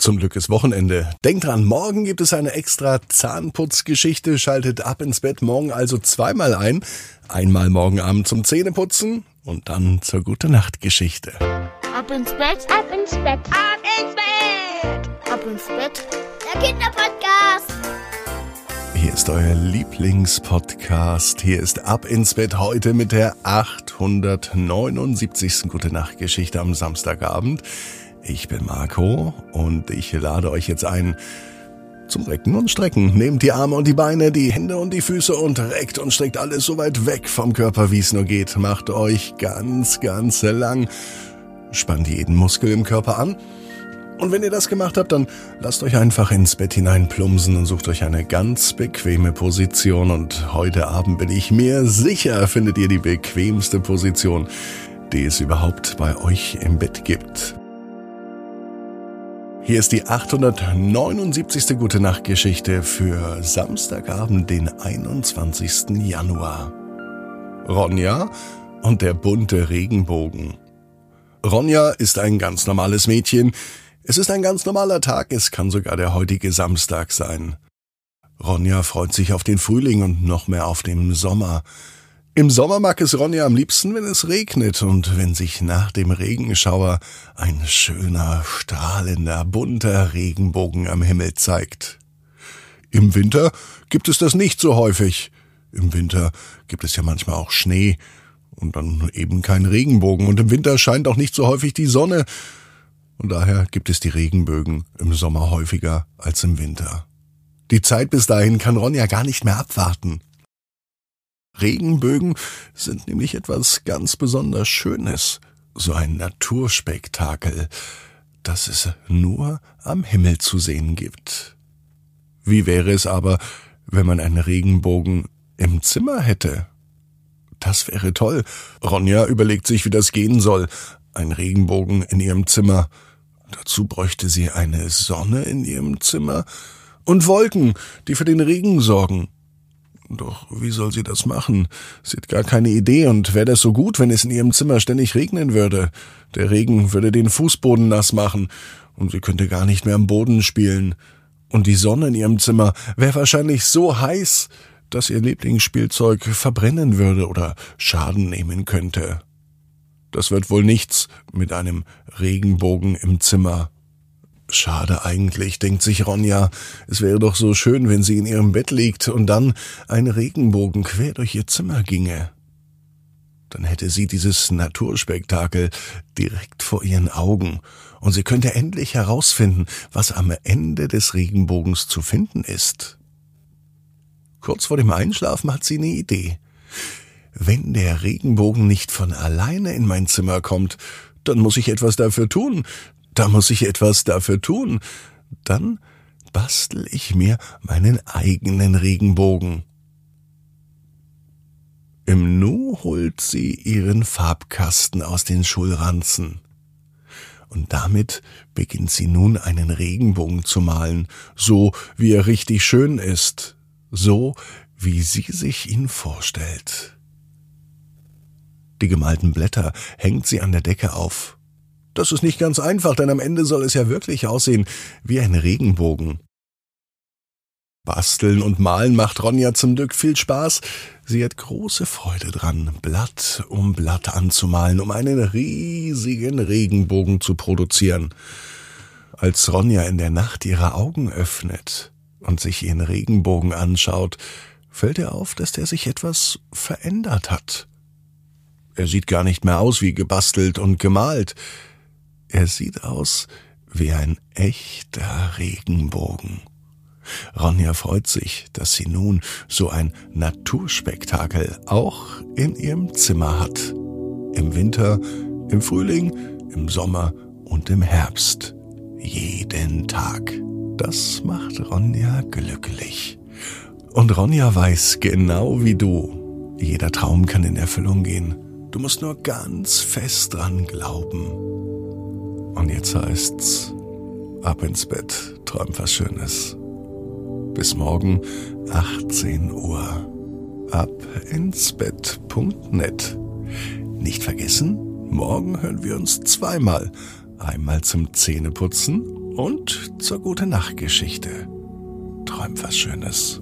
Zum Glück ist Wochenende. Denkt dran, morgen gibt es eine extra Zahnputzgeschichte. Schaltet ab ins Bett morgen also zweimal ein. Einmal morgen Abend zum Zähneputzen und dann zur gute Nacht Geschichte. Ab ins Bett, ab ins Bett, ab ins Bett, ab ins Bett. Der Kinderpodcast. Hier ist euer Lieblingspodcast. Hier ist Ab ins Bett heute mit der 879. Gute Nacht Geschichte am Samstagabend. Ich bin Marco und ich lade euch jetzt ein zum Recken und Strecken. Nehmt die Arme und die Beine, die Hände und die Füße und reckt und streckt alles so weit weg vom Körper, wie es nur geht. Macht euch ganz, ganz lang. Spannt jeden Muskel im Körper an. Und wenn ihr das gemacht habt, dann lasst euch einfach ins Bett hinein plumsen und sucht euch eine ganz bequeme Position. Und heute Abend bin ich mir sicher, findet ihr die bequemste Position, die es überhaupt bei euch im Bett gibt. Hier ist die 879. Gute Nacht Geschichte für Samstagabend, den 21. Januar. Ronja und der bunte Regenbogen. Ronja ist ein ganz normales Mädchen. Es ist ein ganz normaler Tag, es kann sogar der heutige Samstag sein. Ronja freut sich auf den Frühling und noch mehr auf den Sommer. Im Sommer mag es Ronja am liebsten, wenn es regnet und wenn sich nach dem Regenschauer ein schöner, strahlender, bunter Regenbogen am Himmel zeigt. Im Winter gibt es das nicht so häufig. Im Winter gibt es ja manchmal auch Schnee und dann eben kein Regenbogen und im Winter scheint auch nicht so häufig die Sonne und daher gibt es die Regenbögen im Sommer häufiger als im Winter. Die Zeit bis dahin kann Ronja gar nicht mehr abwarten. Regenbögen sind nämlich etwas ganz besonders Schönes, so ein Naturspektakel, das es nur am Himmel zu sehen gibt. Wie wäre es aber, wenn man einen Regenbogen im Zimmer hätte? Das wäre toll. Ronja überlegt sich, wie das gehen soll. Ein Regenbogen in ihrem Zimmer. Dazu bräuchte sie eine Sonne in ihrem Zimmer und Wolken, die für den Regen sorgen. Doch wie soll sie das machen? Sie hat gar keine Idee, und wäre das so gut, wenn es in ihrem Zimmer ständig regnen würde. Der Regen würde den Fußboden nass machen, und sie könnte gar nicht mehr am Boden spielen. Und die Sonne in ihrem Zimmer wäre wahrscheinlich so heiß, dass ihr Lieblingsspielzeug verbrennen würde oder Schaden nehmen könnte. Das wird wohl nichts mit einem Regenbogen im Zimmer. Schade eigentlich, denkt sich Ronja. Es wäre doch so schön, wenn sie in ihrem Bett liegt und dann ein Regenbogen quer durch ihr Zimmer ginge. Dann hätte sie dieses Naturspektakel direkt vor ihren Augen und sie könnte endlich herausfinden, was am Ende des Regenbogens zu finden ist. Kurz vor dem Einschlafen hat sie eine Idee. Wenn der Regenbogen nicht von alleine in mein Zimmer kommt, dann muss ich etwas dafür tun, da muss ich etwas dafür tun. Dann bastel ich mir meinen eigenen Regenbogen. Im Nu holt sie ihren Farbkasten aus den Schulranzen. Und damit beginnt sie nun einen Regenbogen zu malen, so wie er richtig schön ist, so wie sie sich ihn vorstellt. Die gemalten Blätter hängt sie an der Decke auf. Das ist nicht ganz einfach, denn am Ende soll es ja wirklich aussehen wie ein Regenbogen. Basteln und Malen macht Ronja zum Glück viel Spaß. Sie hat große Freude dran, Blatt um Blatt anzumalen, um einen riesigen Regenbogen zu produzieren. Als Ronja in der Nacht ihre Augen öffnet und sich ihren Regenbogen anschaut, fällt ihr auf, dass der sich etwas verändert hat. Er sieht gar nicht mehr aus wie gebastelt und gemalt. Er sieht aus wie ein echter Regenbogen. Ronja freut sich, dass sie nun so ein Naturspektakel auch in ihrem Zimmer hat. Im Winter, im Frühling, im Sommer und im Herbst. Jeden Tag. Das macht Ronja glücklich. Und Ronja weiß genau wie du, jeder Traum kann in Erfüllung gehen. Du musst nur ganz fest dran glauben. Und jetzt heißt's, ab ins Bett, träum was Schönes. Bis morgen, 18 Uhr. Ab ins Bett.net. Nicht vergessen, morgen hören wir uns zweimal. Einmal zum Zähneputzen Und zur gute Nachtgeschichte. Träum was Schönes.